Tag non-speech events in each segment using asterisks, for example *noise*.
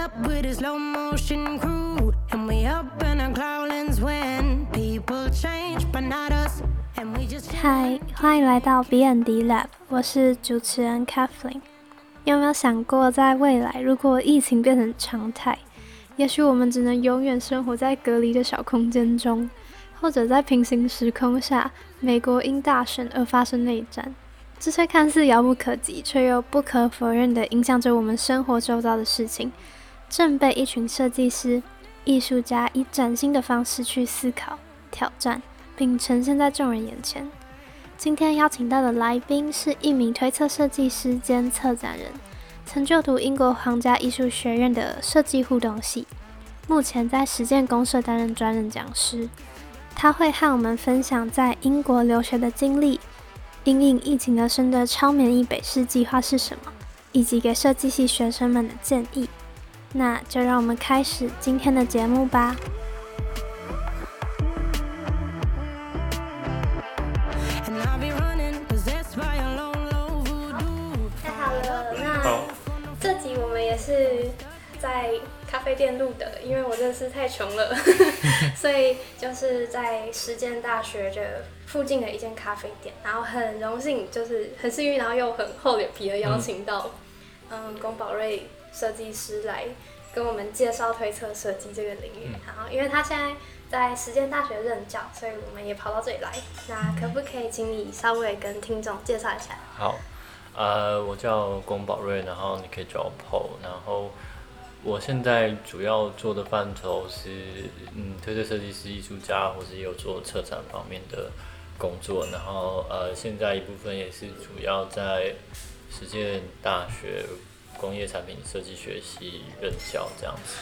up with a slow motion crew. And we up in our cloudlands when people change, but not us. And we just 嗨，欢迎来到 B&D Lab，我是主持人 Kathleen。有没有想过，在未来如果疫情变成常态，也许我们只能永远生活在隔离的小空间中，或者在平行时空下，美国因大选而发生内战。这些看似遥不可及，却又不可否认的影响着我们生活周遭的事情，正被一群设计师、艺术家以崭新的方式去思考、挑战，并呈现在众人眼前。今天邀请到的来宾是一名推测设计师兼策展人，曾就读英国皇家艺术学院的设计互动系，目前在实践公社担任专任讲师。他会和我们分享在英国留学的经历。因应疫情而生的超免疫北市计划是什么？以及给设计系学生们的建议。那就让我们开始今天的节目吧。太好了，那这集我们也是在咖啡店录的，因为我真的是太穷了，*laughs* 所以就是在实践大学的附近的一间咖啡店，然后很荣幸，就是很幸运，然后又很厚脸皮的邀请到，嗯，龚宝瑞设计师来跟我们介绍推测设计这个领域。然后，因为他现在在实践大学任教，所以我们也跑到这里来。那可不可以请你稍微跟听众介绍一下？好，呃，我叫龚宝瑞，然后你可以叫我 Paul，然后我现在主要做的范畴是，嗯，推测设计师、艺术家，或是也有做策展方面的工作，然后呃，现在一部分也是主要在实践大学工业产品设计学系任教这样子。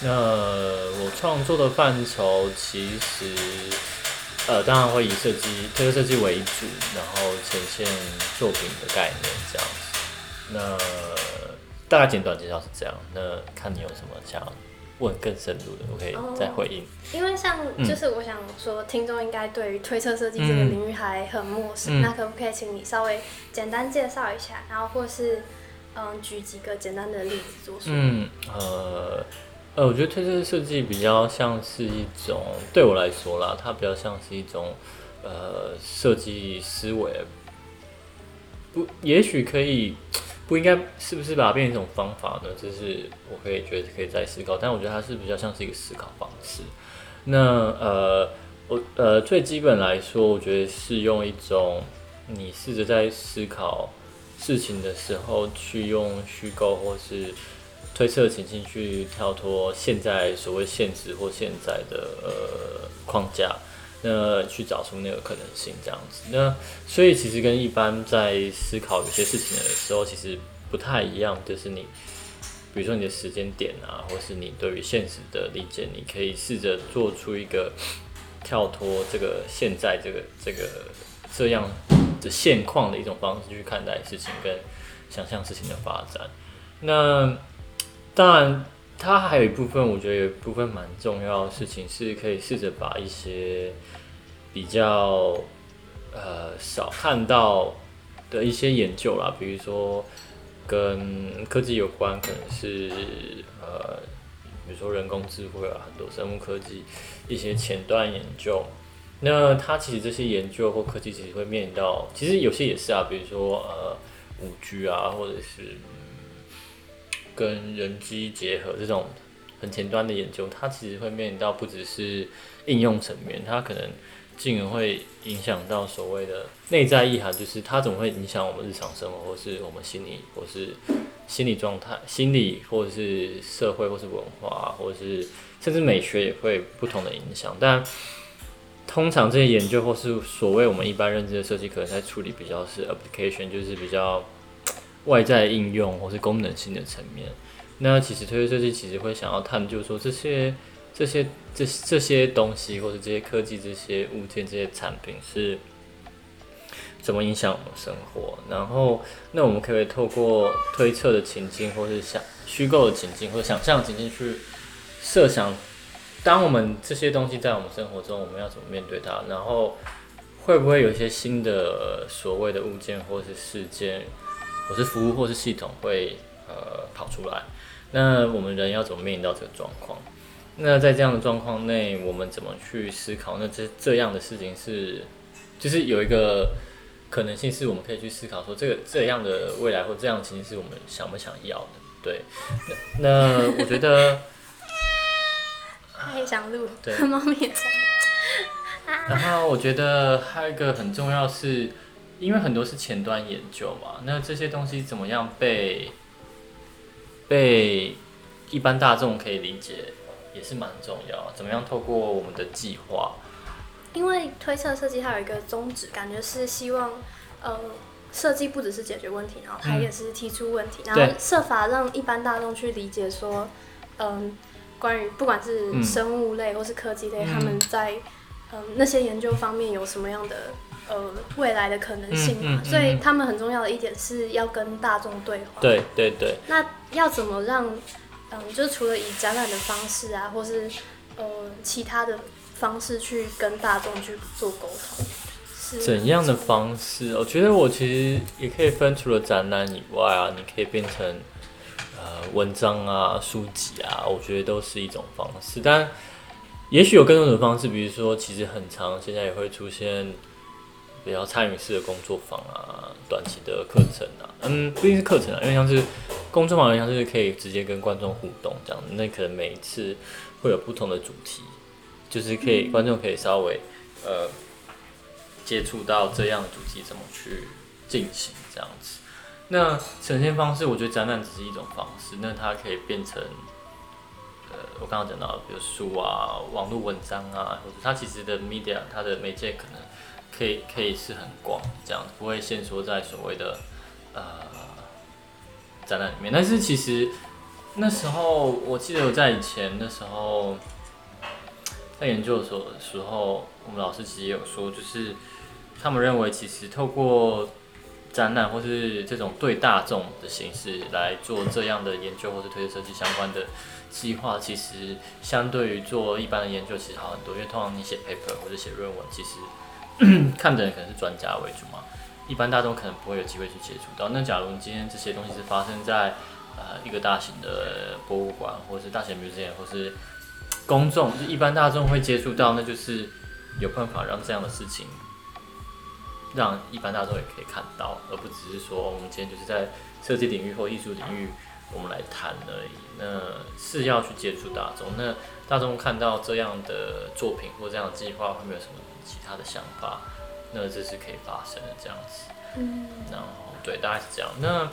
那我创作的范畴其实，呃，当然会以设计、推测设计为主，然后呈现作品的概念这样子。那大概简短介绍是这样。那看你有什么想问更深入的，我可以再回应。因为像嗯就是我想说，听众应该对于推测设计这个领域还很陌生，嗯那可不可以请你稍微简单介绍一下，然后或是嗯举几个简单的例子做说？嗯，呃，呃，我觉得推测设计比较像是一种，对我来说啦，它比较像是一种呃设计思维，不，也许可以，不应该是不是把它变成一种方法呢？这是我可以觉得可以再思考，但我觉得它是比较像是一个思考方式。那呃，我呃最基本来说，我觉得是用一种你试着在思考事情的时候，去用虚构或是推测情境去跳脱现在所谓现实或现在的呃框架，那去找出那个可能性这样子。那所以其实跟一般在思考有些事情的时候，其实不太一样，就是你。比如说你的时间点啊，或是你对于现实的理解，你可以试着做出一个跳脱这个现在这个这个这样的现况的一种方式去看待事情跟想象事情的发展。那当然，它还有一部分，我觉得有一部分蛮重要的事情，是可以试着把一些比较呃少看到的一些研究啦，比如说跟科技有关，可能是呃，比如说人工智慧啊，很多生物科技一些前端研究。那它其实这些研究或科技其实会面临到，其实有些也是啊，比如说呃五 G 啊，或者是、嗯、跟人机结合这种很前端的研究，它其实会面临到不只是应用层面，它可能进而会影响到所谓的内在意涵，就是它怎么会影响我们日常生活，或是我们心理，或是心理状态、心理，或者是社会，或是文化，或者是甚至美学也会不同的影响。但通常这些研究或是所谓我们一般认知的设计，可能在处理比较是 application，就是比较外在应用或是功能性的层面。那其实推测设计其实会想要探究说这些这些这这些东西，或者这些科技、这些物件、这些产品是怎么影响我们生活。然后，那我们可不可以透过推测的情境，或是想虚构的情境，或者想象的情境去设想，当我们这些东西在我们生活中，我们要怎么面对它？然后会不会有一些新的所谓的物件，或是事件，或是服务，或是系统会呃跑出来？那我们人要怎么面临到这个状况？那在这样的状况内，我们怎么去思考？那这这样的事情是，就是有一个可能性是我们可以去思考说，这个这样的未来或这样的情形是我们想不想要的？对。那我觉得，他也想录，对 *laughs* 猫咪也想。*laughs* 然后我觉得还有一个很重要是，因为很多是前端研究嘛，那这些东西怎么样被被一般大众可以理解，也是蛮重要。怎么样透过我们的计划，因为推测设计它有一个宗旨，感觉是希望，呃，设计不只是解决问题，然后它嗯也是提出问题，然后设法让一般大众去理解说，嗯、关于不管是嗯生物类或是科技类，嗯他们在嗯、那些研究方面有什么样的呃未来的可能性嘛？所以他们很重要的一点是要跟大众对话。对对对，那要怎么让，嗯，就是除了以展览的方式啊，或是呃其他的方式去跟大众去做沟通，是怎样的方式？我觉得我其实也可以分，除了展览以外啊，你可以变成文章啊、书籍啊，我觉得都是一种方式。但也许有更多种方式，比如说，其实很长，现在也会出现比较参与式的工作坊啊、短期的课程啊，嗯，不一定是课程啊，因为像是工作坊，像是可以直接跟观众互动这样，那可能每一次会有不同的主题，就是可以、观众可以稍微呃接触到这样的主题怎么去进行这样子。那呈现方式，我觉得展览只是一种方式，那它可以变成，呃，我刚刚讲到，比如书啊、网络文章啊，或者它其实的 media，它的媒介可能可以可以是很广，这样不会限缩在所谓的呃展览里面。但是其实那时候，我记得我在以前那时候在研究所的时候，我们老师其实也有说，就是他们认为其实透过展览或是这种对大众的形式来做这样的研究或是推设计相关的计划，其实相对于做一般的研究其实好很多，因为通常你写 paper 或者写论文，其实 *clears throat* 看的人可能是专家为主嘛，一般大众可能不会有机会去接触到。那假如你今天这些东西是发生在呃一个大型的博物馆，或是大型 museum，或是公众，就一般大众会接触到，那就是有办法让这样的事情让一般大众也可以看到，而不只是说我们今天就是在设计领域或艺术领域我们来谈而已。那是要去接触大众，那大众看到这样的作品或这样的计划，会没有什么其他的想法？那这是可以发生的这样子。嗯然后对，大概是这样。那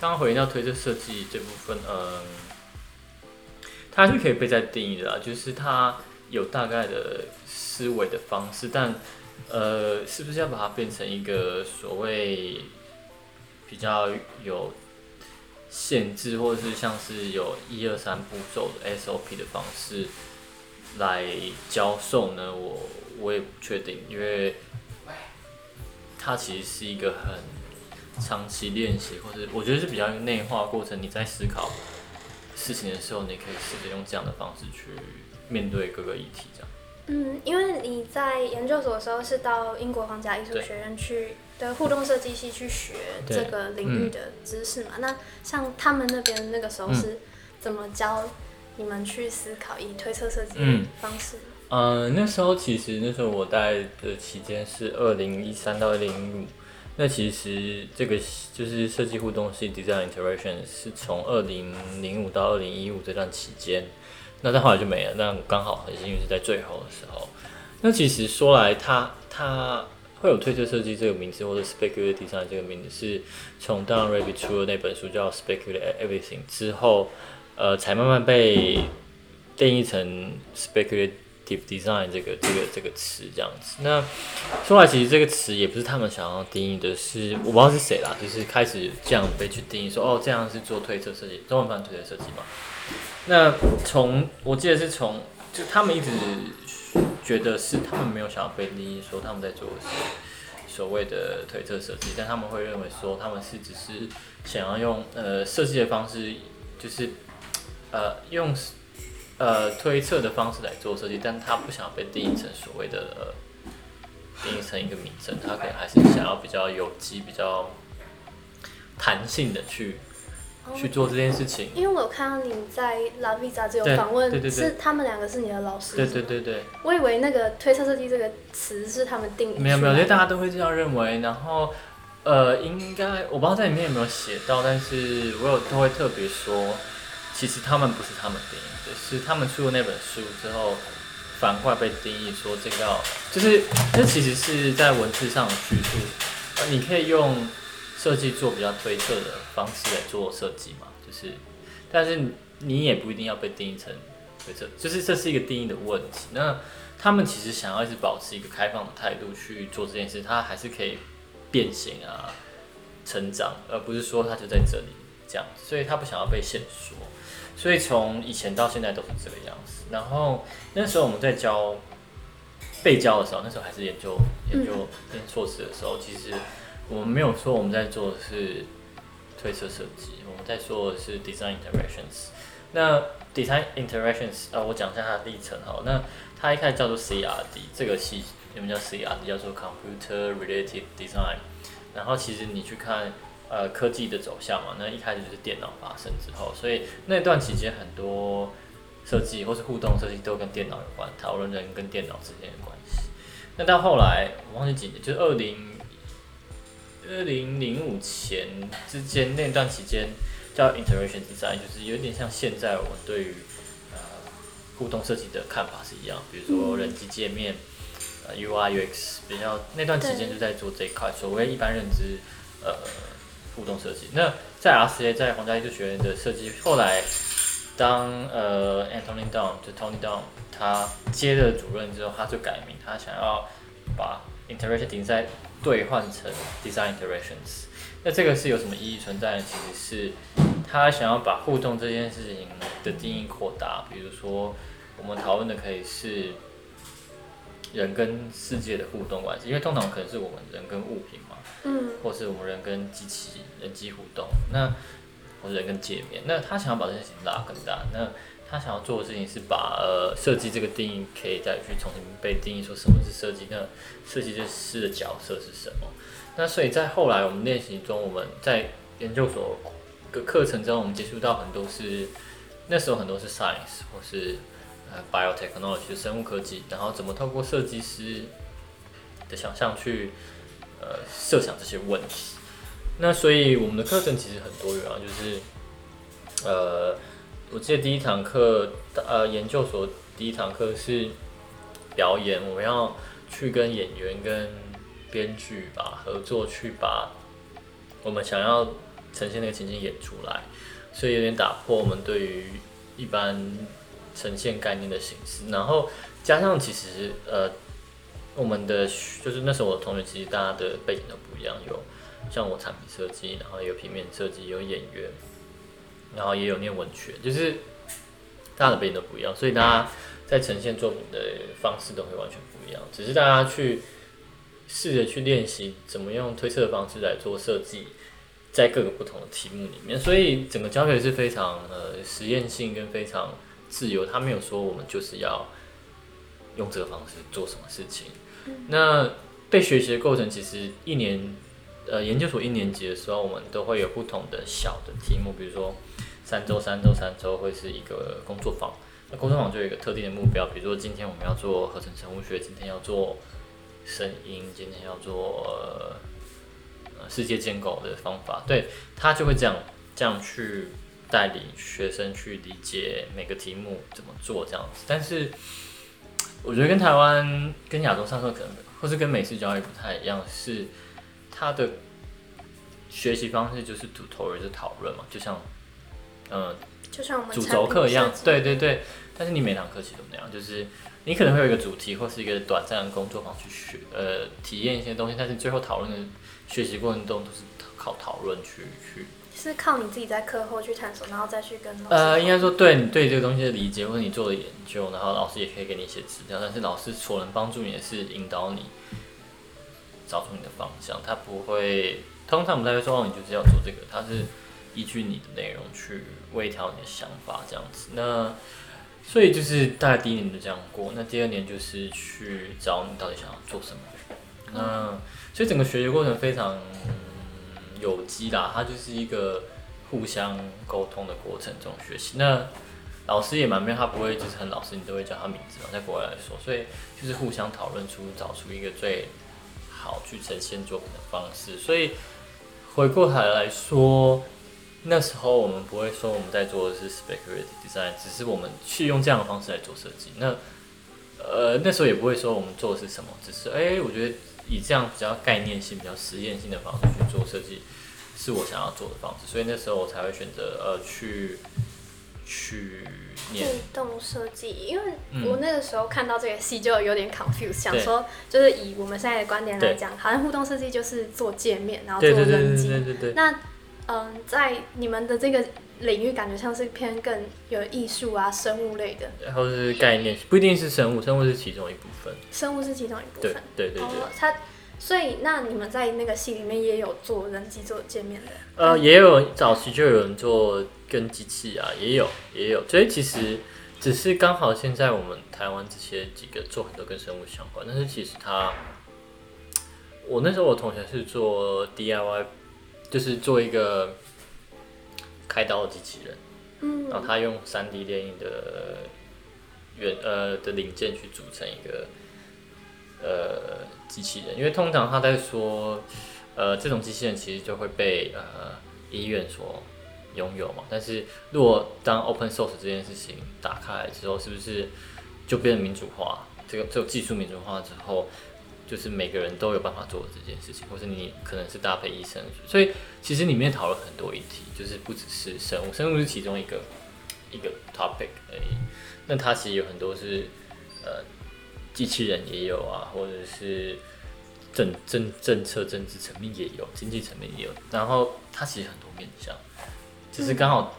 刚刚回到推测设计这部分，嗯，它是可以被再定义的啦，就是它有大概的思维的方式，但呃，是不是要把它变成一个所谓比较有限制，或者是像是有一二三步骤的 SOP 的方式来教授呢？我我也不确定，因为它其实是一个很长期练习，或者我觉得是比较内化过程。你在思考事情的时候，你可以试着用这样的方式去面对各个议题，这样。嗯，因为你在研究所的时候是到英国皇家艺术学院去的互动设计系去学这个领域的知识嘛。那像他们那边那个时候嗯是怎么教你们去思考以推测设计方式？呃，那时候其实那时候我待的期间是二零一三到二零一五，那其实这个就是设计互动系 Design Interaction 是从二零零五到二零一五这段期间，那但后来就没了。那刚好很幸运是在最后的时候。那其实说来它，它会有推测设计这个名字，或者 Speculative Design 这个名字，是从 Don r a b b i 出的那本书叫 Speculate Everything 之后，呃，才慢慢被定义成 Speculative Design 这个这个这个词这样子。那说来，其实这个词也不是他们想要定义的是，我不知道是谁啦，就是开始这样被去定义说，哦，这样是做推测设计，中文版推测设计嘛。那从我记得是从就他们一直觉得是他们没有想要被定义说他们在做所谓的推测设计，但他们会认为说他们是只是想要用呃设计的方式，就是呃用呃推测的方式来做设计，但他不想要被定义成所谓的定义成一个名称，他可能还是想要比较有机、比较弹性的去去做这件事情。因为我有看到你在《La V》杂志有访问，对对对是他们两个是你的老师。对对对对，我以为那个推测设计这个词是他们定义的。没有没有，因为大家都会这样认为。然后呃，应该我不知道在里面有没有写到，但是我有都会特别说，其实他们不是他们定义的，是他们出了那本书之后。反过来被定义说这个要就是这其实是在文字上的叙述，呃，你可以用设计做比较推测的方式来做设计嘛，就是，但是你也不一定要被定义成推测，就是这是一个定义的问题。那他们其实想要一直保持一个开放的态度去做这件事，它还是可以变形啊、成长，而不是说它就在这里这样，所以他不想要被限缩。所以从以前到现在都是这个样子。然后那时候我们在教被教的时候，那时候还是研究研究念硕士的时候，其实我们没有说我们在做的是推测设计，我们在说的是 design interactions。那 design interactions 啊，我讲一下它的历程哈。那它一开始叫做 CRD，这个系原本叫 CRD，叫做 Computer Related Design。然后其实你去看。呃，科技的走向嘛，那一开始就是电脑发生之后，所以那段期间很多设计或是互动设计都跟电脑有关，讨论人跟电脑之间的关系。那到后来，我忘记几年，就是二零二零零五前之间那段期间叫 interaction design，就是有点像现在我们对于呃互动设计的看法是一样，比如说人机界面、呃 UI UX 比较那段期间就在做这一块，所谓一般认知呃。互动设计。那在 RCA 在皇家艺术学院的设计，后来当呃 Anthony Down 就 Tony Down 他接了主任之后，他就改名，他想要把 Interaction Design 兑换成 Design Interactions。那这个是有什么意义存在呢？其实是他想要把互动这件事情的定义扩大，比如说我们讨论的可以是人跟世界的互动关系，因为通常可能是我们人跟物品嘛。嗯，或是我们人跟机器人机互动，那或者人跟界面，那他想要把这件事情拉更大，那他想要做的事情是把呃设计这个定义可以再去重新被定义说什么是设计，那设计师的角色是什么？那所以在后来我们练习中，我们在研究所的课程中，我们接触到很多是那时候很多是 science 或是呃 biotechnology 生物科技，然后怎么透过设计师的想象去。呃，设想这些问题，那所以我们的课程其实很多元啊，就是呃，我记得第一堂课，呃，研究所第一堂课是表演，我们要去跟演员跟编剧吧合作，去把我们想要呈现那个情景演出来，所以有点打破我们对于一般呈现概念的形式，然后加上其实呃。我们的就是那时候我的同学，其实大家的背景都不一样，有像我产品设计，然后有平面设计，有演员，然后也有念文学，就是大家的背景都不一样，所以大家在呈现作品的方式都会完全不一样。只是大家去试着去练习怎么用推测的方式来做设计，在各个不同的题目里面，所以整个教学是非常呃实验性跟非常自由，他没有说我们就是要用这个方式做什么事情。那被学习的过程，其实一年，呃，研究所一年级的时候，我们都会有不同的小的题目，比如说三周、三周、三周会是一个工作坊。那工作坊就有一个特定的目标，比如说今天我们要做合成生物学，今天要做声音，今天要做呃世界建构的方法。对他就会这样这样去带领学生去理解每个题目怎么做这样子，但是。我觉得跟台湾、跟亚洲上课可能，或是跟美式教育不太一样，是他的学习方式就是 tutorial 是讨论嘛，就像，嗯，就像我们主轴课一样，对对对。但是你每堂课其实都那样，就是你可能会有一个主题或是一个短暂的工作坊去学，呃，体验一些东西，但是最后讨论的学习过程中都是靠讨论去去。是靠你自己在课后去探索，然后再去跟呃，应该说对你对这个东西的理解，或者你做的研究，然后老师也可以给你一些资料，但是老师所能帮助你的是引导你找出你的方向，他不会通常我们在说哦，你就是要做这个，他是依据你的内容去微调你的想法这样子。那所以就是大概第一年就这样过，那第二年就是去找你到底想要做什么。那所以整个学习过程非常。有机啦，它就是一个互相沟通的过程中学习。那老师也蛮妙，他不会就是很老师，你都会叫他名字嘛，在国外来说，所以就是互相讨论出找出一个最好去呈现作品的方式。所以回过头来说，那时候我们不会说我们在做的是 speculative design，只是我们去用这样的方式来做设计。那呃那时候也不会说我们做的是什么，只是哎、我觉得以这样比较概念性、比较实验性的方式去做设计，是我想要做的方式。所以那时候我才会选择呃去去念互动设计，因为嗯我那个时候看到这个戏就有点 confused，想说就是以我们现在的观点来讲，好像互动设计就是做界面，然后做对对对对人机。对对对。那嗯，在你们的这个领域，感觉像是偏更有艺术啊、生物类的，然后是概念，不一定是生物，生物是其中一部分。生物是其中一部分。对对对。哦，它所以那你们在那个戏里面也有做人机做界面的。呃，也有早期就有人做跟机器啊，也有也有，所以其实只是刚好现在我们台湾这些几个做很多跟生物相关，但是其实它，我那时候我同学是做 DIY，就是做一个开刀的机器人，嗯。然后他用三 D 电影的原呃的零件去组成一个呃机器人，因为通常他在说呃这种机器人其实就会被呃医院所拥有嘛，但是如果当 open source 这件事情打开来之后，是不是就变成民主化？这个这个技术民主化之后，就是每个人都有办法做这件事情，或是你可能是搭配医生，所以其实里面讨论很多议题，就是不只是生物，生物是其中一个一个 topic 而已。那它其实有很多是呃机器人也有啊，或者是政政政策政治层面也有，经济层面也有，然后它其实很多面向，只是刚好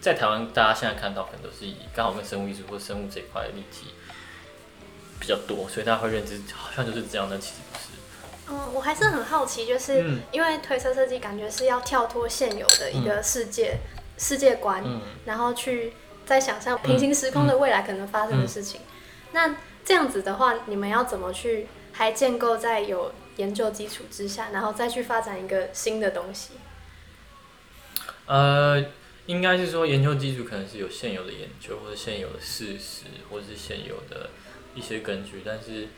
在台湾大家现在看到可能都是以刚好跟生物艺术或生物这一块的议题比较多，所以大家会认知好像就是这样，但其实不是。嗯，我还是很好奇，就是嗯因为推车设计感觉是要跳脱现有的一个世界、世界观，嗯然后去再想象平行时空的未来可能发生的事情。那这样子的话，你们要怎么去还建构在有研究基础之下，然后再去发展一个新的东西？呃，应该是说研究基础可能是有现有的研究，或者现有的事实，或者是现有的一些根据，但是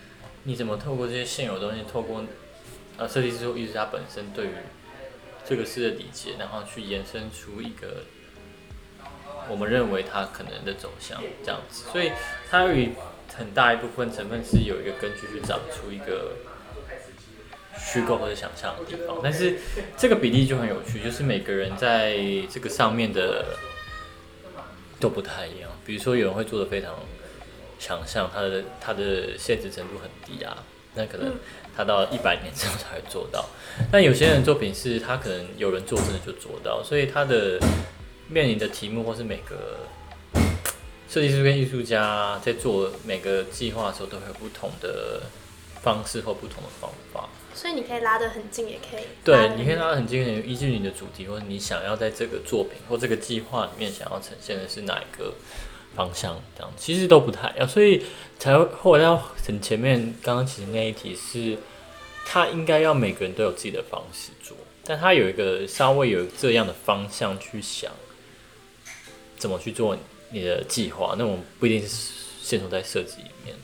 你怎么透过这些现有东西，透过呃设计师或艺术家本身对于这个事的理解，然后去延伸出一个我们认为它可能的走向这样子，所以它有一很大一部分成分是有一个根据去长出一个虚构或者想象的地方，但是这个比例就很有趣，就是每个人在这个上面的都不太一样。比如说有人会做的非常想象，他的他的现实程度很低啊，那可能他到一百年之后才会做到。但有些人作品是他可能有人做真的就做到，所以他的面临的题目或是每个设计师跟艺术家在做每个计划的时候，都会有不同的方式或不同的方法。所以你可以拉得很近，也可以对，你可以拉得很近，依据你的主题或者你想要在这个作品或这个计划里面想要呈现的是哪一个方向，这样其实都不太一样，所以才会后来到很前面，刚刚其实那一题是，他应该要每个人都有自己的方式做，但他有一个稍微有这样的方向去想，怎么去做你的计划，那我们不一定是限缩在设计里面。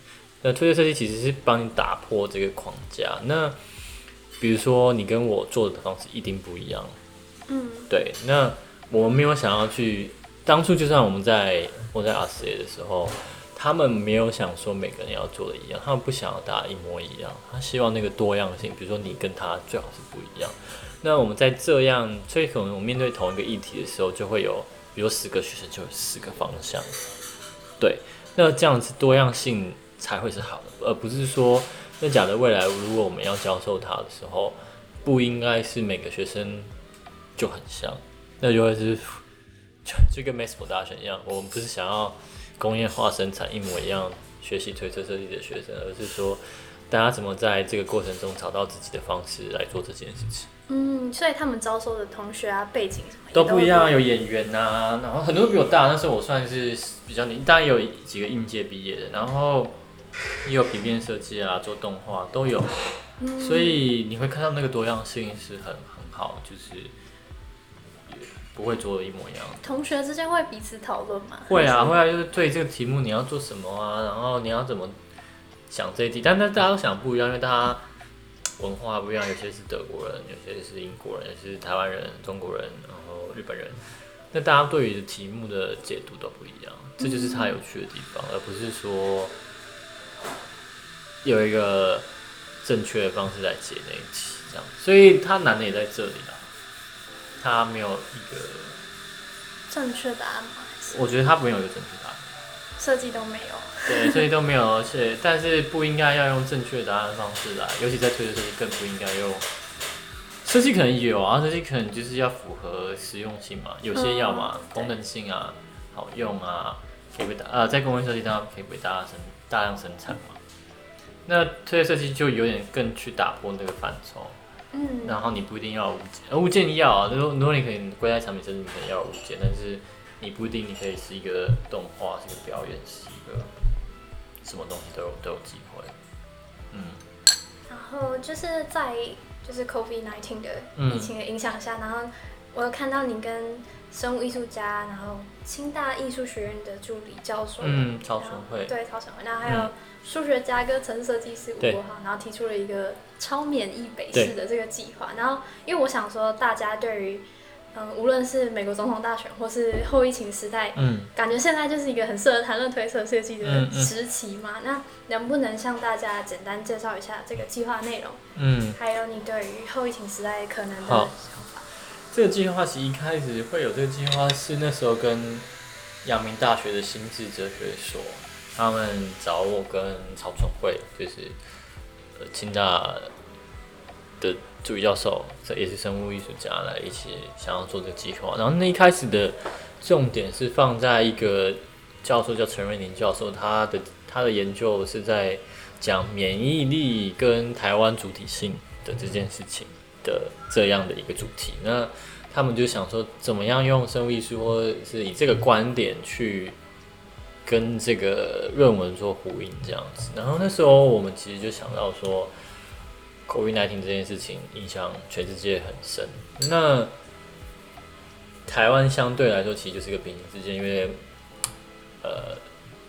那推测设计其实是帮你打破这个框架。那比如说你跟我做的方式一定不一样，嗯，对。那我们没有想要去，当初就算我们在我在 RCA 的时候，他们没有想说每个人要做的一样，他们不想要大家一模一样，他希望那个多样性，比如说你跟他最好是不一样。那我们在这样，所以可能我们面对同一个议题的时候，就会有，比如十个学生就有十个方向，对。那这样子多样性才会是好的，而不是说，那假的未来如果我们要教授他的时候，不应该是每个学生就很像，那就会是就 *laughs* 就跟 mass production 一样，我们不是想要工业化生产一模一样学习推车设计的学生，而是说大家怎么在这个过程中找到自己的方式来做这件事情。嗯，所以他们招收的同学啊，背景什么也都不一样啊，有演员呐、然后很多比我大，但是我算是比较年，当然也有几个应届毕业的，然后也有平面设计啊，做动画都有，所以你会看到那个多样性是很很好，就是不会做的一模一样。同学之间会彼此讨论吗？会啊，会啊，就是对这个题目你要做什么啊，然后你要怎么想这一题，但但大家都想不一样，因为大家文化不一样，有些是德国人，有些是英国人，有些是台湾人、中国人，然后日本人，那大家对于题目的解读都不一样，这就是它有趣的地方，而不是说有一个正确的方式来解那一题，这样，所以它难的也在这里啦，它没有一个，正确答案吗？我觉得它没有一个正确答案。设计都没有？对，设计都没有，而且但是不应该要用正确答案的方式来，尤其在推测设计更不应该用。设计可能有啊，设计可能就是要符合实用性嘛，有些要嘛嗯，功能性啊，好用啊，可以被大呃在工业设计当中可以被大量生大量生产嘛。那推的设计就有点更去打破那个范畴，嗯，然后你不一定要有物件，呃物件要啊，如果如果你可以归在产品设计，你可能要有物件，但是你不一定你可以是一个动画，是一个表演，是一个什么东西都有都有机会。嗯。然后就是在就是 COVID 1 9的嗯。疫情的影响下，然后我有看到你跟生物艺术家，然后清大艺术学院的助理教授，嗯，超纯会，对超纯慧，然后还有嗯数学家跟城市设计师吴国豪，然后提出了一个超免疫北对市的这个计划。然后因为我想说，大家对于嗯，无论是美国总统大选或是后疫情时代，嗯感觉现在就是一个很适合谈论推测设计的时期嘛。那能不能向大家简单介绍一下这个计划内容，嗯，还有你对于后疫情时代可能的想法？这个计划其实一开始会有这个计划，是那时候跟阳明大学的心智哲学所，他们找我跟曹纯慧，就是呃清大的助理教授，这也是生物艺术家来一起想要做这个计划。然后那一开始的重点是放在一个教授叫陈瑞宁教授，他的他的研究是在讲免疫力跟台湾主体性的这件事情的这样的一个主题。那他们就想说，怎么样用生物艺术，或是以这个观点去跟这个论文做呼应，这样子。然后那时候我们其实就想到说，COVID-19 这件事情影响全世界很深。那台湾相对来说，其实就是一个平行世界，因为呃，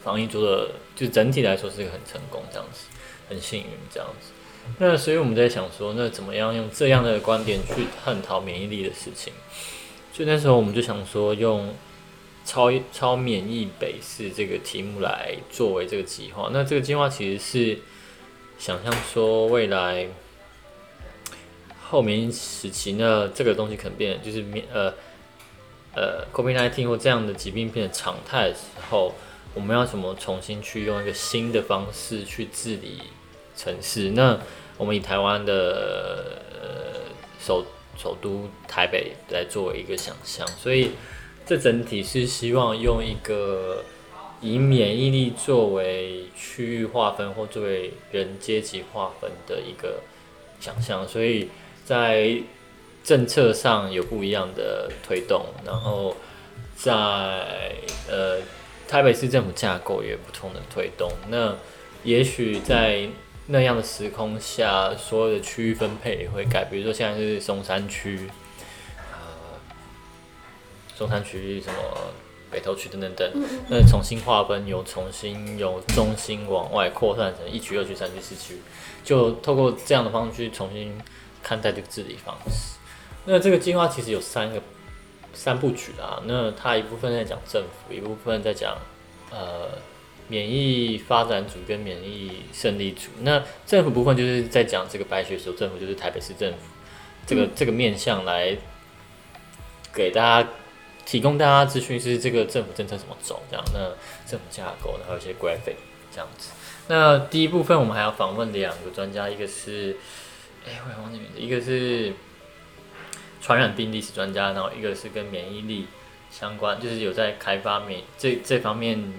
防疫做的就整体来说是一个很成功，这样子，很幸运这样子。那所以我们在想说，那怎么样用这样的观点去探讨免疫力的事情？所以那时候我们就想说，用超超免疫北市这个题目来作为这个计划。那这个计划其实是想象说，未来后免疫时期呢，这个东西可能变就是免呃呃 COVID-19 或这样的疾病变成常态的时候，我们要怎么重新去用一个新的方式去治理城市？那我们以台湾的呃首首都台北来作为一个想象，所以这整体是希望用一个以免疫力作为区域划分或作为人阶级划分的一个想象，所以在政策上有不一样的推动，然后在呃台北市政府架构也有不同的推动。那也许在那样的时空下，所有的区域分配也会改，比如说现在是松山区，松山区什么北投区等等等，那重新划分，由重新由中心往外扩散成一区、二区、三区、四区，就透过这样的方式去重新看待这个治理方式。那这个计划其实有三个三部曲啊，那它一部分在讲政府，一部分在讲呃免疫发展组跟免疫胜利组。那政府部分就是在讲这个白雪球政府，就是台北市政府这个、这个面向来给大家提供大家资讯，是这个政府政策怎么走，这样那政府架构，然后一些 graphic 这样子。那第一部分我们还要访问两个专家，一个是哎、我也忘记名字，一个是传染病历史专家，然后一个是跟免疫力相关，就是有在开发免这这方面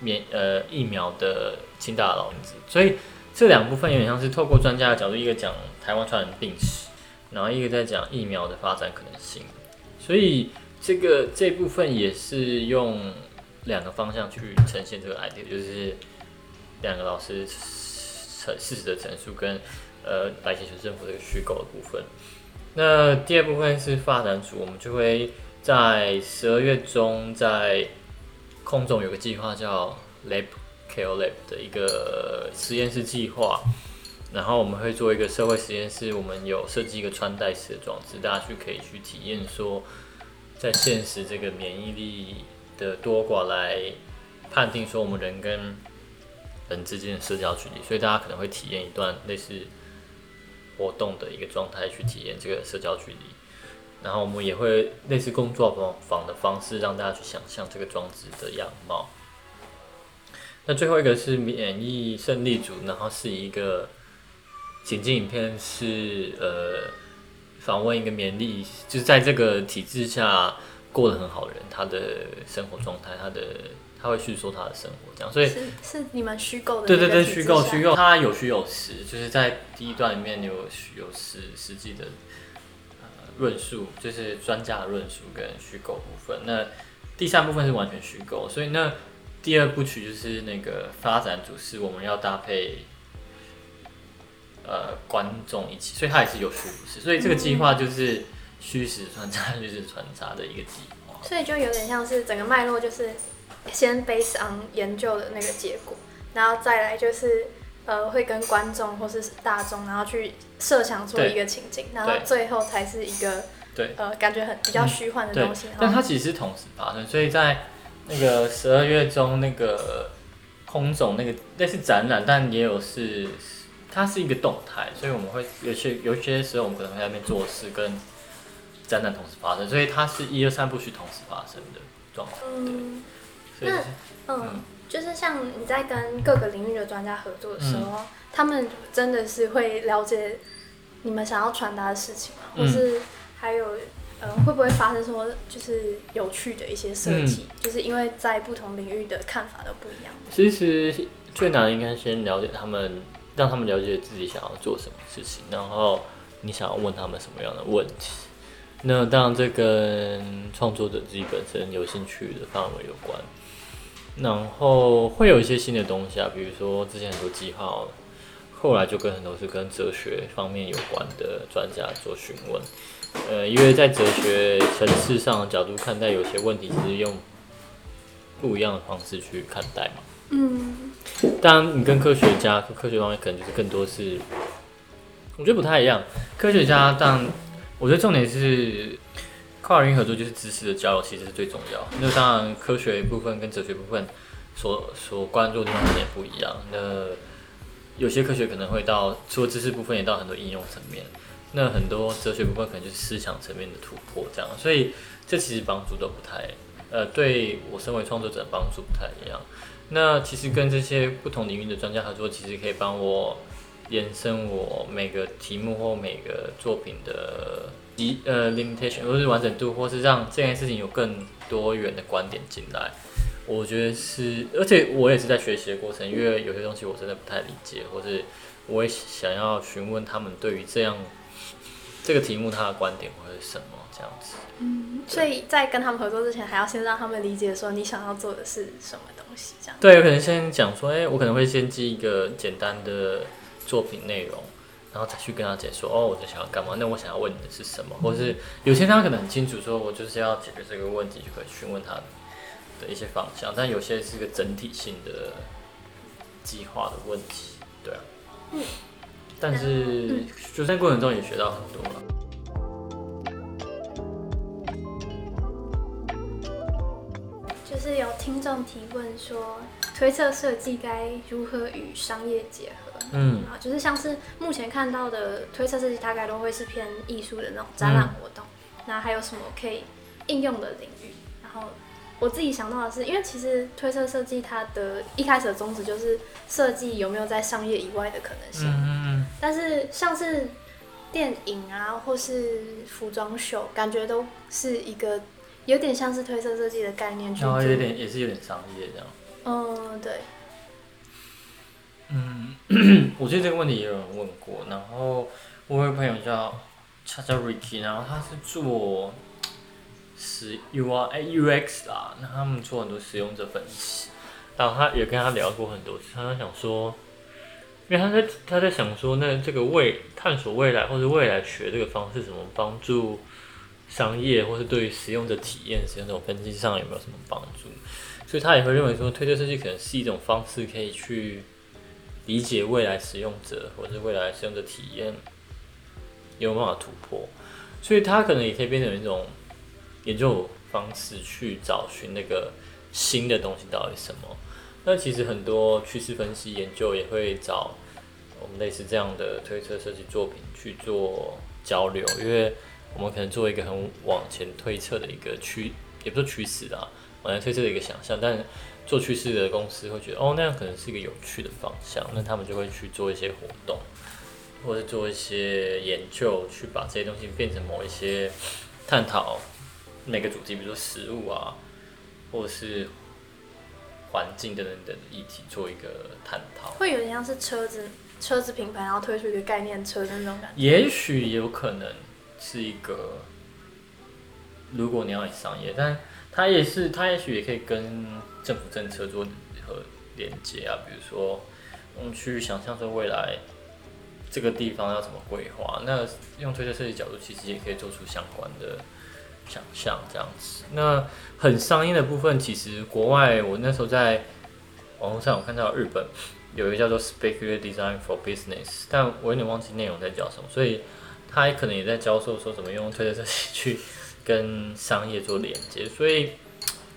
免呃疫苗的清大老子，所以这两部分有点像是透过专家的角度，一个讲台湾传染病史，然后一个在讲疫苗的发展可能性，所以这个这部分也是用两个方向去呈现这个 idea，就是两个老师陈事实的陈述跟呃白血球政府这个虚构的部分。那第二部分是发展组，我们就会在十二月中，在空总有个计划叫 Lab KO Lab 的一个实验室计划，然后我们会做一个社会实验室，我们有设计一个穿戴式的装置，大家去可以去体验说，在现实这个免疫力的多寡来判定说我们人跟人之间的社交距离，所以大家可能会体验一段类似活动的一个状态去体验这个社交距离，然后我们也会类似工作坊坊的方式让大家去想象这个装置的样貌。那最后一个是免疫胜利组，然后是一个情境影片，是呃访问一个勉励，就是在这个体制下过得很好的人，他的生活状态，他的他会叙说他的生活，这样，所以是是你们虚构的对对对，虚构虚构，他有虚有实，就是在第一段里面有虚有实实际的呃论述，就是专家的论述跟虚构部分。那第三部分是完全虚构，所以那第二部曲就是那个发展主是我们要搭配呃观众一起，所以它也是有虚有实，所以这个计划就是虚实穿插、虚实穿插的一个计划。所以就有点像是整个脉络，就是先 base on 研究的那个结果，然后再来就是呃会跟观众或是大众，然后去设想出一个情景，然后最后才是一个对。呃感觉很比较虚幻的东西。，但它其实是同时发生，所以在那个十二月中那个空总那个类似展览，但也有是它是一个动态，所以我们会有些有些时候我们可能会在那边做事跟灾难同时发生，所以它是一二三部曲同时发生的状况。嗯所以是嗯嗯，就是像你在跟各个领域的专家合作的时候，他们真的是会了解你们想要传达的事情吗？嗯或是还有呃会不会发生说就是有趣的一些设嗯计？就是因为在不同领域的看法都不一样。其实最难应该先了解他们，让他们了解自己想要做什么事情，然后你想要问他们什么样的问题。那当然，这跟创作者自己本身有兴趣的范围有关。然后会有一些新的东西啊，比如说之前很多计划，后来就跟很多是跟哲学方面有关的专家做询问。呃，因为在哲学层次上的角度看待有些问题，是用不一样的方式去看待嘛。嗯当然，你跟科学家、科学方面可能就是更多是，我觉得不太一样。科学家，但，我觉得重点是跨领域合作，就是知识的交流，其实是最重要。那当然，科学部分跟哲学部分所所关注的地方也不一样。那有些科学可能会到除了知识部分，也到很多应用层面。那很多哲学部分可能就是思想层面的突破，这样。所以这其实帮助都不太，呃，对我身为创作者帮助不太一样。那其实跟这些不同领域的专家合作，其实可以帮我延伸我每个题目或每个作品的极呃 limitation，或是完整度，或是让这件事情有更多元的观点进来。我觉得是，而且我也是在学习的过程，因为有些东西我真的不太理解，或是我也想要询问他们对于这样这个题目他的观点会是什么这样子。嗯所以在跟他们合作之前，还要先让他们理解说你想要做的是什么西，这样。对，有可能先讲说，哎、我可能会先记一个简单的作品内容，然后再去跟他解说，哦，我在想要干嘛？那我想要问你的是什么？或是有些他可能很清楚，说我就是要解决这个问题，就可以询问他的一些方向，但有些是个整体性的计划的问题，对啊。嗯但是就在过程中也学到很多了。就是有听众提问说，推测设计该如何与商业结合？嗯啊，就是像是目前看到的推测设计，大概都会是偏艺术的那种展览活动。那还有什么可以应用的领域？然后我自己想到的是，因为其实推测设计它的一开始的宗旨就是设计有没有在商业以外的可能性。嗯但是像是电影啊，或是服装秀，感觉都是一个有点像是推测设计的概念去做。然后有点也是有点商业这样。嗯，对，嗯，*clears throat* 我记得这个问题也有人问过，然后我有个朋友叫他叫 Ricky，然后他是做使 U I 哎 U X 啦，那他们做很多使用者分析，然后他也跟他聊过很多次，他在想说，因为他在他在想说，那这个未探索未来或者未来学这个方式怎么帮助商业或是对于使用者体验、使用者分析上有没有什么帮助？所以他也会认为说，推测设计可能是一种方式，可以去理解未来使用者或是未来使用者体验有没有办法突破。所以它可能也可以变成一种研究方式，去找寻那个新的东西到底什么。那其实很多趋势分析研究也会找我们类似这样的推测设计作品去做交流，因为我们可能做一个很往前推测的一个趋，也不是趋势啦，往前推测的一个想象。但做趋势的公司会觉得，哦，那样可能是一个有趣的方向，那他们就会去做一些活动。或者做一些研究，去把这些东西变成某一些探讨每个主题，比如说食物啊，或者是环境等等等议题，做一个探讨。会有点像是车子车子品牌，然后推出一个概念车的那种感觉。也许有可能是一个，如果你要商业，但它也是，它也许也可以跟政府政策做和连接啊，比如说我们去想象说未来。这个地方要怎么规划？那用推测设计角度，其实也可以做出相关的想象，这样子。那很商业的部分，其实国外我那时候在网络上有看到日本有一个叫做 Speculative Design for Business，但我有点忘记内容在叫什么，所以他可能也在教授说怎么用推特设计去跟商业做连接。所以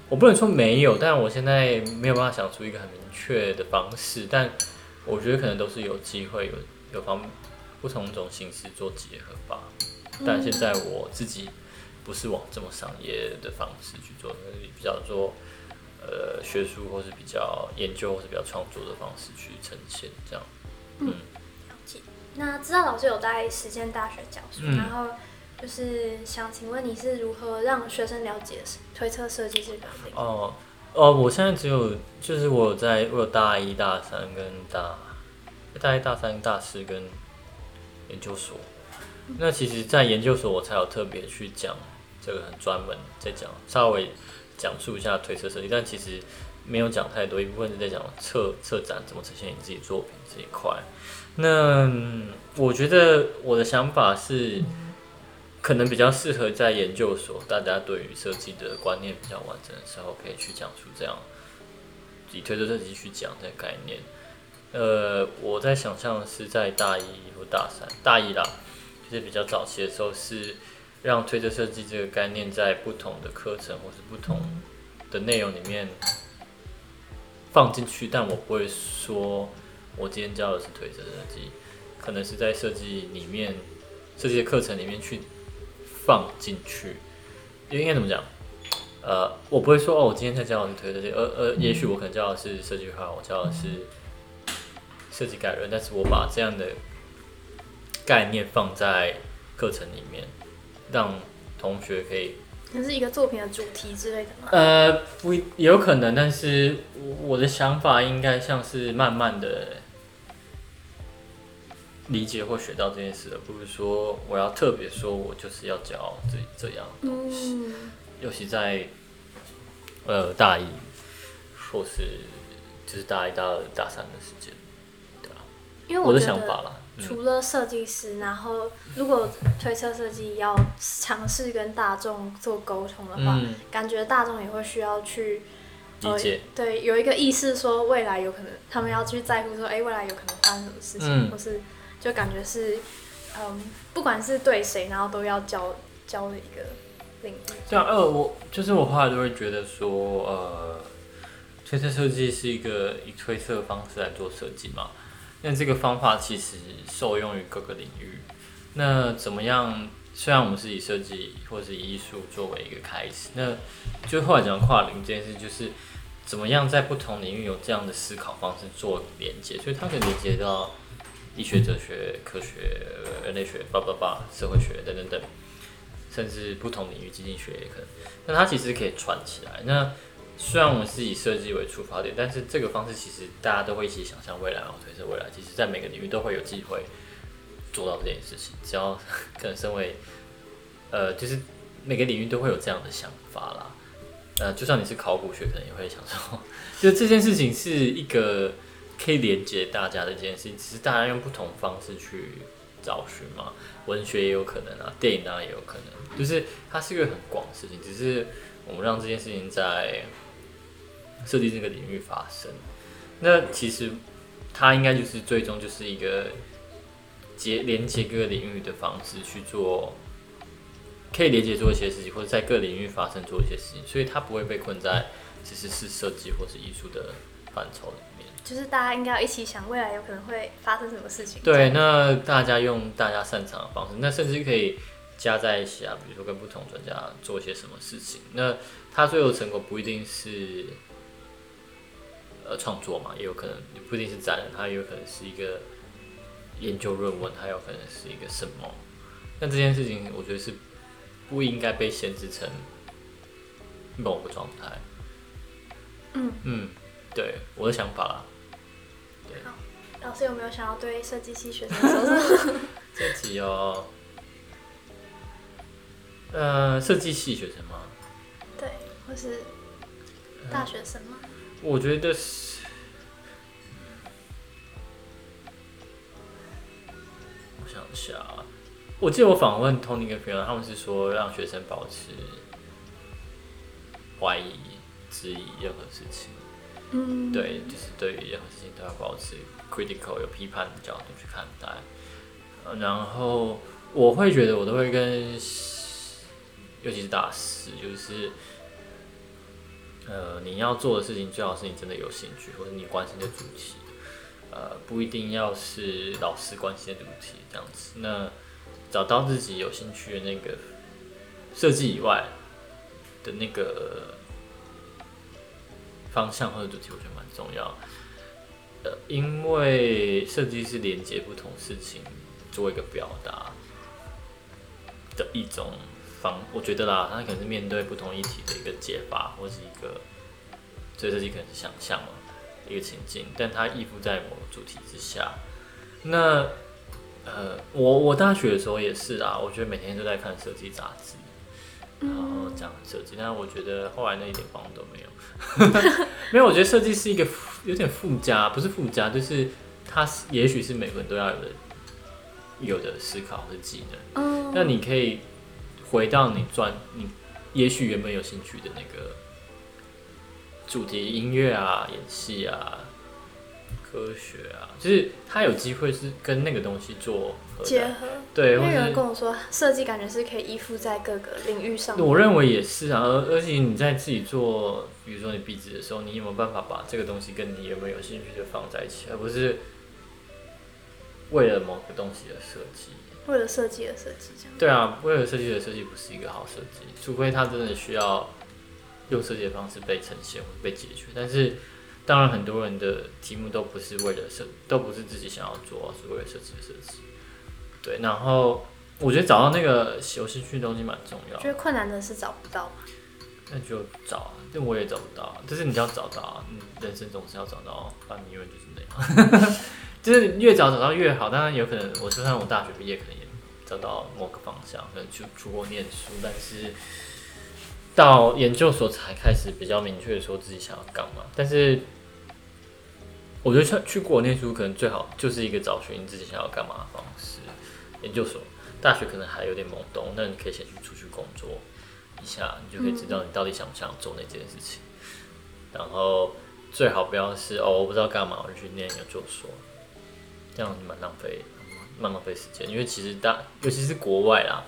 我不能说没有，但我现在没有办法想出一个很明确的方式，但我觉得可能都是有机会有。有方不同种形式做结合吧，但现在我自己不是往这么商业的方式去做，比较做呃学术或是比较研究或是比较创作的方式去呈现这样。嗯。那知道老师有在实践大学教书，然后就是想请问你是如何让学生了解推测设计这个领域？哦哦，我现在只有就是我在我有大一大三跟大。大一、大三、大四跟研究所，那其实，在研究所我才有特别去讲这个很专门在讲，稍微讲述一下推测设计，但其实没有讲太多，一部分是在讲策策展怎么呈现你自己作品这一块。那我觉得我的想法是，可能比较适合在研究所，大家对于设计的观念比较完整的时候，可以去讲出这样以推测设计去讲这个概念。呃，我在想象是在大一或大三，大一啦，就是比较早期的时候，是让推测设计这个概念在不同的课程或是不同的内容里面放进去，但我不会说我今天教的是推测设计，可能是在设计里面设计的课程里面去放进去，应该怎么讲？呃，我不会说哦，我今天才教的是推测设计，而而也许我可能教的是设计画，我教的是。设计概论，但是我把这样的概念放在课程里面，让同学可以，可是一个作品的主题之类的吗？呃，不，有可能，但是我的想法应该像是慢慢的理解或学到这件事，而不是说我要特别说我就是要教这这样东西，尤其在呃大一或是就是大一、大二、大三的时间。对啊。因为我的想法啦，除了设计师，然后如果推测设计要尝试跟大众做沟通的话，感觉大众也会需要去理解，对，有一个意识说未来有可能他们要去在乎说，哎，未来有可能发生什么事情，或是就感觉是，嗯，不管是对谁，然后都要教教的一个领域。这样，呃，我就是我后来都会觉得说，呃，推测设计是一个以推测方式来做设计嘛。那这个方法其实受用于各个领域。那怎么样？虽然我们是以设计或者是艺术作为一个开始，那就后来讲跨领域这件事，就是怎么样在不同领域有这样的思考方式做连接。所以它可以连接到医学、哲学、科学、人类学、叭叭叭、社会学等等等，甚至不同领域经济学也可能。那它其实可以串起来。那虽然我们是以设计为出发点，但是这个方式其实大家都会一起想象未来，然后推测未来。其实，在每个领域都会有机会做到这件事情。只要可能身为，呃，就是每个领域都会有这样的想法啦。呃，就算你是考古学，可能也会想说，*laughs* 就这件事情是一个可以连接大家的一件事情，只是大家用不同方式去找寻嘛，文学也有可能啊，电影当然也有可能，就是它是一个很广的事情，只是我们让这件事情在设计这个领域发生。那其实它应该就是最终就是一个结连接各个领域的方式去做，可以连接做一些事情，或者在各领域发生做一些事情，所以它不会被困在其实是设计或是艺术的范畴里。就是大家应该要一起想未来有可能会发生什么事情。对，那大家用大家擅长的方式，那甚至可以加在一起啊，比如说跟不同专家做一些什么事情。那他最后成果不一定是呃创作嘛，也有可能不一定是展览，它也有可能是一个研究论文，它有可能是一个什么。那这件事情，我觉得是不应该被限制成某个状态。嗯嗯，对，我的想法啦。老师有没有想要对设计系学生说什么？*laughs* 这题哦，呃，设计系学生吗？对，或是大学生吗？我觉得是，我想一下啊，我记得我访问 Tony 跟 Fiona，他们是说让学生保持怀疑、质疑任何事情。嗯，对，就是对于任何事情都要保持 critical 有批判的角度去看待。然后我会觉得我都会跟，尤其是大师，就是呃你要做的事情最好是你真的有兴趣或者你关心的主题，呃不一定要是老师关心的主题这样子。那找到自己有兴趣的那个设计以外的那个方向或者主题，我觉得蛮重要。呃，因为设计是连接不同事情做一个表达的一种方，我觉得啦，它可能是面对不同议题的一个解法，或是一个，所以设计可能是想象嘛，一个情境，但它依附在某主题之下。那呃，我我大学的时候也是啊，我觉得每天都在看设计杂志，然后这样设计，但是我觉得后来那一点帮助都没有。*laughs* 没有，我觉得设计是一个有点附加，不是附加，就是它也许是每个人都要有的有的思考和技能。嗯，那你可以回到你专你也许原本有兴趣的那个主题，音乐啊、演戏啊、科学啊，就是它有机会是跟那个东西做合结合。对，因为有人跟我说，设计感觉是可以依附在各个领域上。我认为也是啊，而而且你在自己做，比如说你壁纸的时候，你有没有办法把这个东西跟你有没有有兴趣就放在一起，而不是为了某个东西而设计？为了设计而设计，这样。对啊，为了设计而设计不是一个好设计，除非它真的需要用设计的方式被呈现或被解决。但是，当然很多人的题目都不是为了设，都不是自己想要做，是为了设计而设计。对，然后我觉得找到那个有兴趣的东西蛮重要的。觉得困难的是找不到嘛。那就找啊，但我也找不到啊。就是你要找到啊，嗯，人生总是要找到，不然你永远就是那样。*laughs* 就是越早找到越好。当然有可能，我就算我大学毕业，可能也找到某个方向，可能去出国念书，但是到研究所才开始比较明确的说自己想要干嘛。但是我觉得去去国念书可能最好就是一个找寻自己想要干嘛的方式。研究所、大学可能还有点懵懂，那你可以先去出去工作一下，你就可以知道你到底想不想做那件事情。然后最好不要是哦，我不知道干嘛，我就去念研究所，这样蛮浪费，蛮浪费时间。因为其实大，尤其是国外啦，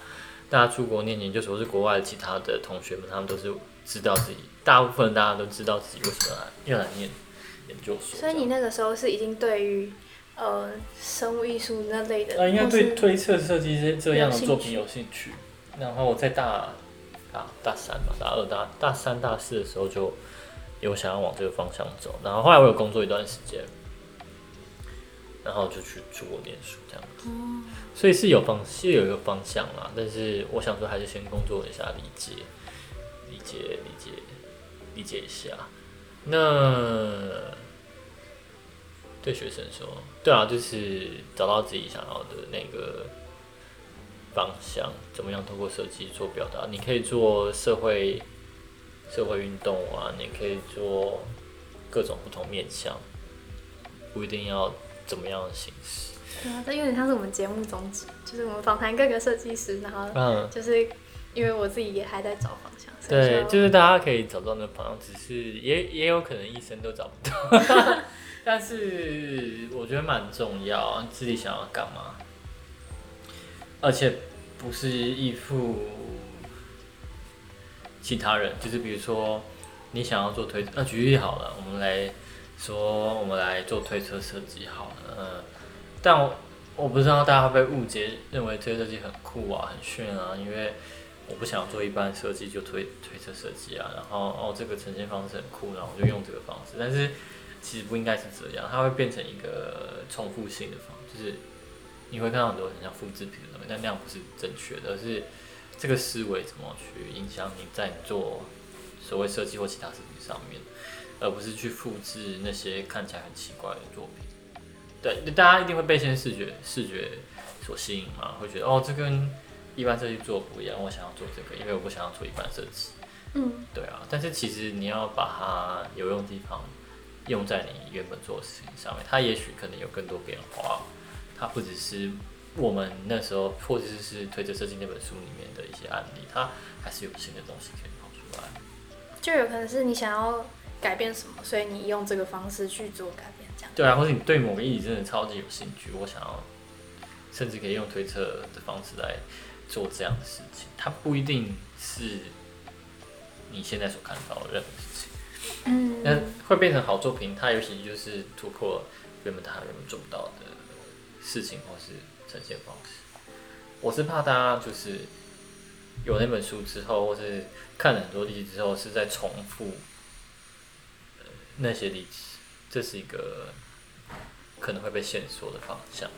大家出国念研究所，是国外其他的同学们，他们都是知道自己，大部分大家都知道自己为什么来要来念研究所。所以你那个时候是已经对于呃生物艺术那类的，呃，应该对推测设计这这样的作品有兴趣。然后我在大大大三嘛，大二大大三大四的时候就有想要往这个方向走。然后后来我有工作一段时间，然后就去出国念书这样子。所以是有方是有一个方向啦，但是我想说还是先工作一下，理解理解理解理解一下。那对学生说，对啊，就是找到自己想要的那个方向，怎么样通过设计做表达？你可以做社会社会运动啊，你可以做各种不同面向，不一定要怎么样的形式。对啊，这有点像是我们节目宗旨，就是我们访谈各个设计师，然后嗯，就是因为我自己也还在找对，就就是大家可以找到那个方向，只是也也有可能一生都找不到。*laughs* 但是我觉得蛮重要，自己想要干嘛，而且不是依附其他人，就是比如说你想要做推，那举例好了，我们来说，我们来做推车设计好了，嗯，但我我不知道大家会不会误解，认为推车设计很酷啊，很炫啊，因为我不想做一般设计就推推测设计啊，然后哦这个呈现方式很酷，然后我就用这个方式，但是其实不应该是这样，它会变成一个重复性的方，就是你会看到很多很像复制品的东西，但那样不是正确的，而是这个思维怎么去影响你在做所谓设计或其他事情上面，而不是去复制那些看起来很奇怪的作品。对，大家一定会被现在视觉视觉所吸引嘛，会觉得哦这跟一般设计做不一样，我想要做这个，因为我不想要做一般设计。嗯，对啊，但是其实你要把它有用的地方用在你原本做的事情上面，它也许可能有更多变化，它不只是我们那时候或者是推着设计那本书里面的一些案例，它还是有新的东西可以跑出来。就有可能是你想要改变什么，所以你用这个方式去做改变，这样。对啊，或者你对某个议题真的超级有兴趣，我想要甚至可以用推测的方式来做这样的事情，它不一定是你现在所看到的任何事情。嗯，那会变成好作品，它尤其就是突破原本他原本做不到的事情或是呈现方式。我是怕大家就是有那本书之后，或是看了很多例子之后，是在重复、呃、那些例子，这是一个可能会被限缩的方向。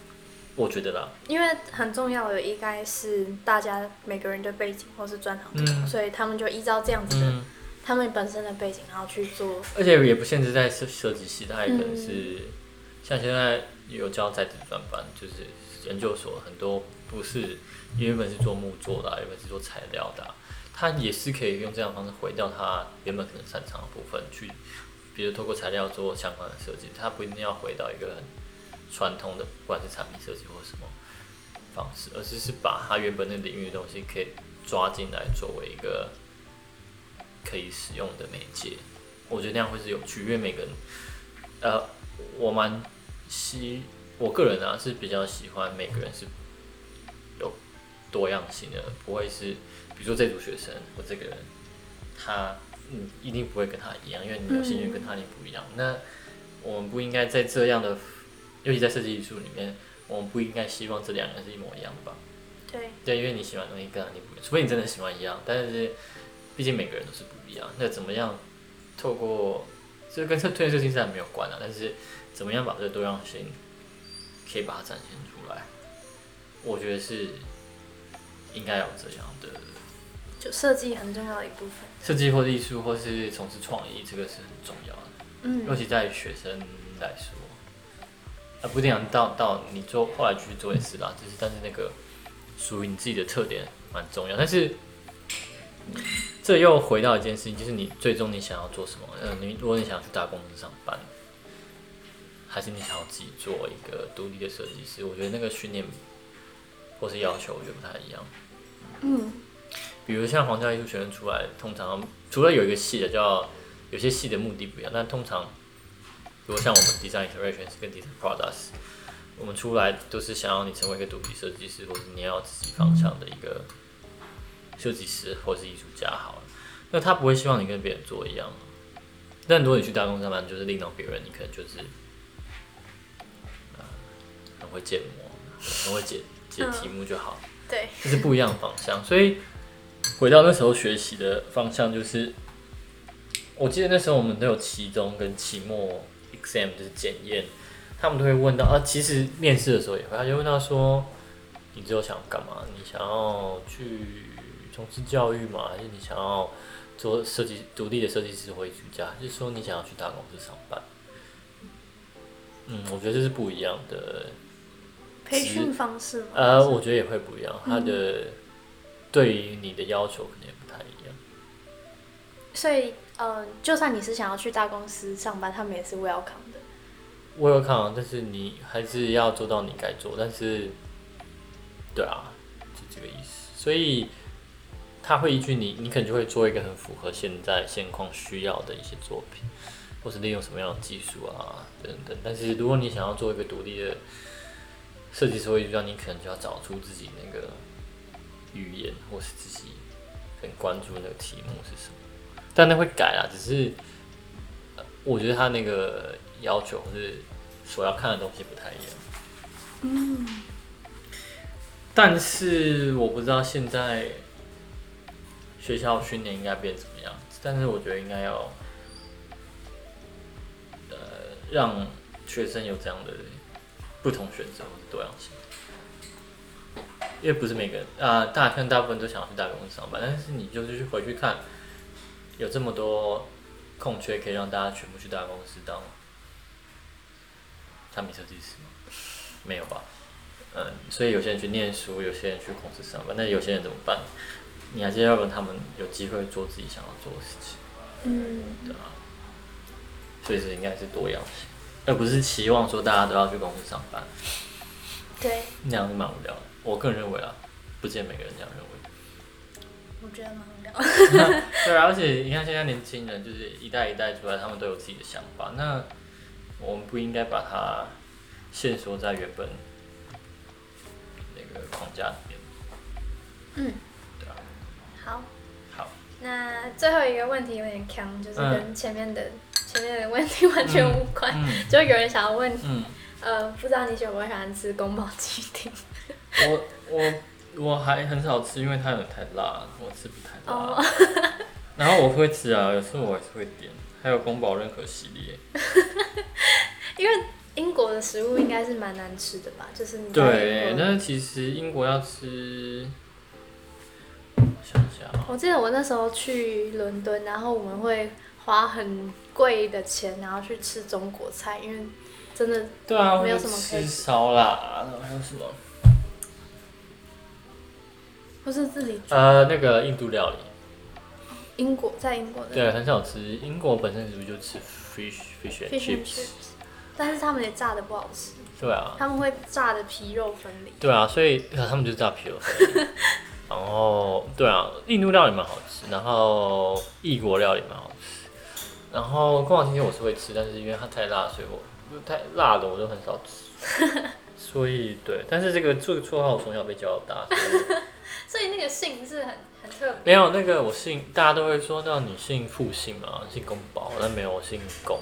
我觉得啦，因为很重要的应该是大家每个人的背景或是专长不同，嗯。所以他们就依照这样子的、嗯，他们本身的背景，然后去做。而且也不限制在设设计系，它也可能是、像现在有教在职专班，就是研究所很多不是原本是做木作的啊、原本是做材料的啊、他也是可以用这样的方式回到他原本可能擅长的部分去，比如透过材料做相关的设计，他不一定要回到一个很传统的，不管是产品设计或什么方式，而是是把他原本那领域的东西可以抓进来作为一个可以使用的媒介。我觉得那样会是有趣，因为每个人，呃，我蛮喜，我个人啊是比较喜欢每个人是有多样性的，不会是，比如说这组学生或这个人，他嗯一定不会跟他一样，因为你有兴趣跟他你不一样。那我们不应该在这样的，尤其在设计艺术里面，我们不应该希望这两个人是一模一样的吧？对，对，因为你喜欢的东西跟他一定不一样，除非你真的喜欢一样，但是毕竟每个人都是不一样。那怎么样透过这跟这推测性自然没有关啊，但是怎么样把这个多样性可以把它展现出来，我觉得是应该有这样的就设计很重要的一部分。设计或者艺术或是从事创意，这个是很重要的。嗯尤其在于学生来说，啊，不一定要到到你做后来去做也是啦，就是但是那个属于你自己的特点蛮重要。但是这又回到一件事情，就是你最终你想要做什么？呃，你如果你想要去大公司上班，还是你想要自己做一个独立的设计师？我觉得那个训练或是要求，我觉得不太一样。嗯，比如像皇家艺术学院出来，通常除了有一个系的叫，有些系的目的不一样，但通常，如果像我们 design iterations 跟 design products，我们出来都是想要你成为一个独立设计师，或者你要自己方向的一个设计师或是艺术家好了。那他不会希望你跟别人做一样，但如果你去大公司上班，就是领导别人，你可能就是，呃，很会建模，很会解解题目就好。对，这是不一样的方向。所以回到那时候学习的方向，就是我记得那时候我们都有期中跟期末 exam，就是检验，他们都会问到啊，其实面试的时候也会，他就问到说，你之后想干嘛？你想要去从事教育吗？还是你想要做设计独立的设计师或艺术家？就是说你想要去大公司上班？嗯，我觉得这是不一样的培训方式吗？呃，我觉得也会不一样，他的对于你的要求可能也不太一样。所以，呃，就算你是想要去大公司上班，他们也是 welcome 的。Welcome，，但是你还是要做到你该做，但是，对啊，就这个意思。所以他会依据你，你可能就会做一个很符合现在现况需要的一些作品，或是利用什么样的技术啊等等。但是如果你想要做一个独立的设计师，会让你可能就要找出自己那个语言，或是自己很关注那个题目是什么。但那会改啊，只是我觉得他那个要求或是所要看的东西不太一样。嗯。但是我不知道现在学校训练应该变怎么样，但是我觉得应该要呃让学生有这样的不同选择或者多样性。因为不是每个人啊，大家看大部分都想要去大公司上班，但是你就是去回去看。有这么多空缺，可以让大家全部去大公司当产品设计师吗？没有吧。嗯，所以有些人去念书，有些人去公司上班，那有些人怎么办？你还是要让他们有机会做自己想要做的事情。嗯。对啊。所以是应该是多样性，而不是期望说大家都要去公司上班。对。那样是蛮无聊的。我个人认为啊，不见每个人这样认为。我觉得蛮 *laughs* 对啊，而且你看现在年轻人就是一代一代出来，他们都有自己的想法。那我们不应该把它限缩在原本那个框架里面。嗯。对啊。好。好。那最后一个问题有点强，就是跟前面的前面的问题完全无关。就有人想要问，呃，不知道你喜不喜欢吃宫保鸡丁？我 *laughs* 我。我还很少吃，因为它有太辣，我吃不太辣。*laughs* 然后我会吃啊，有时候我还是会点。还有宫保任何系列。*laughs* 因为英国的食物应该是蛮难吃的吧？就是对，但是其实英国要吃，想想。我记得我那时候去伦敦，然后我们会花很贵的钱，然后去吃中国菜，因为真的对啊，没有什么可以吃烧腊，还有什么？不是自己呃，那个印度料理。英国在英国的。对，很少吃。英国本身是不是就吃 fish fish and chips？但是他们也炸的不好吃。对啊。他们会炸的皮肉分离。对啊，所以他们就炸皮肉分离。然 *laughs* 后，对啊，印度料理蛮好吃，然后异国料理蛮好吃。然后宫保鸡丁我是会吃，但是因为它太辣，所以我太辣的我都很少吃。*laughs* 所以对，但是这个这个绰号我从小被叫大。*laughs* 所以那个姓是很很特别。没有那个我姓，大家都会说，那你姓父姓嘛，姓公宝，但没有我姓公。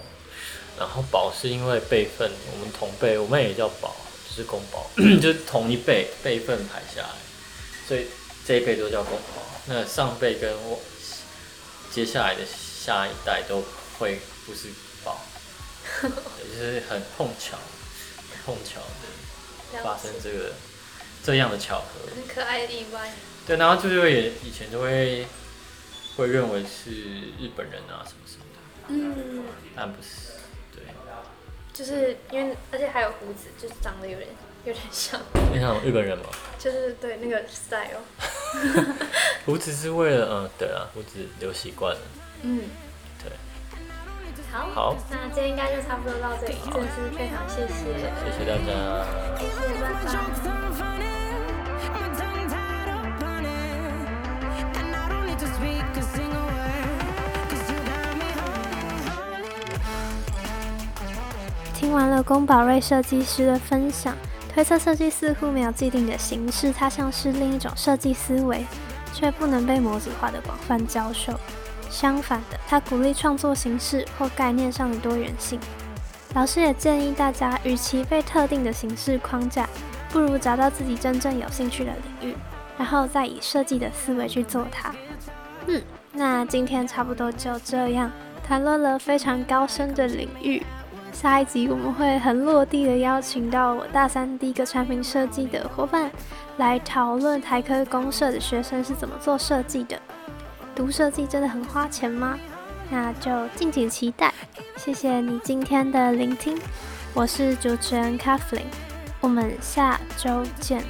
然后宝是因为辈分，我们同辈，我们也叫宝，就是公宝，*coughs* 就是同一辈辈分排下来，所以这一辈都叫公宝。那上辈跟我接下来的下一代都会不是宝，就是很碰巧，碰巧的发生这个。这样的巧合，很可爱的意外。对，然后就会以前就会会认为是日本人啊什么什么的，嗯，但不是，对，就是因为而且还有胡子，就是长得有点有点像，你像日本人吗？就是对那个 style，*laughs* 胡子是为了嗯，对啊，胡子留习惯了，嗯，对，好，好，那今天应该就差不多到这里，真的是非常谢谢，谢谢大家，谢谢，拜拜。听完了宫保瑞设计师的分享，推测设计似乎没有既定的形式，它像是另一种设计思维，却不能被模组化的广泛教授。相反的，他鼓励创作形式或概念上的多元性。老师也建议大家，与其被特定的形式框架，不如找到自己真正有兴趣的领域，然后再以设计的思维去做它。嗯，那今天差不多就这样，谈论了非常高深的领域。下一集我们会很落地的邀请到我大三第一个产品设计的伙伴，来讨论台科公社的学生是怎么做设计的。读设计真的很花钱吗？那就敬请期待。谢谢你今天的聆听，我是主持人 Kathleen，我们下周见。